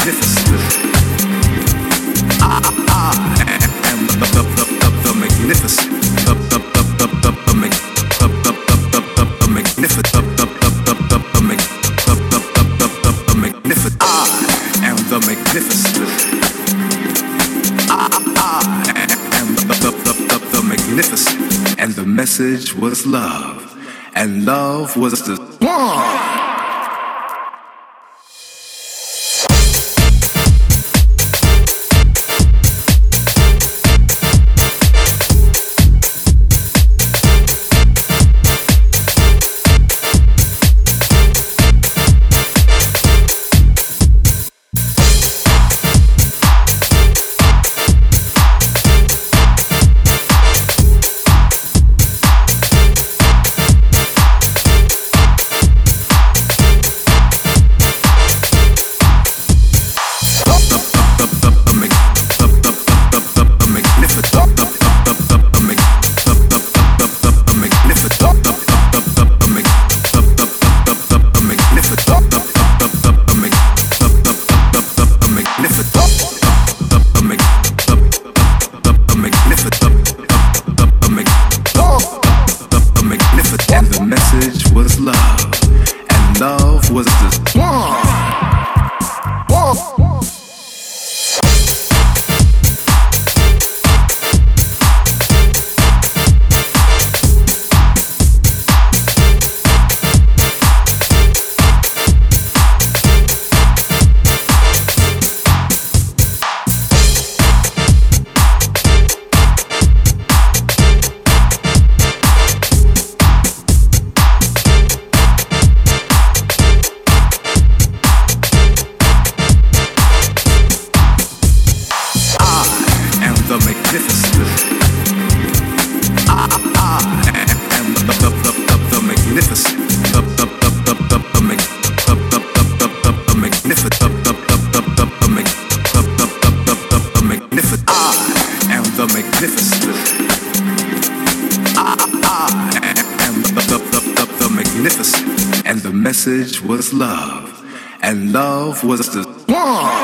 I, am the, the, the, the, the magnificent. The, the, the, the, the, the, the, the, the, the, the, magnificent. The, the, the, the, the, magnificent. I am the magnificent. I am the, the, the, the, the magnificent. And the message was love. And love was the one. was love, and love was the magnificent. I, am the, the, the, the, magnificent. The, the, the, the, the, the, the, the, the, the, the, the. The, the, the, the, the, the, magnificent. I am the magnificent. I, am the, the, the, the magnificent. And the message was love. And love was the one.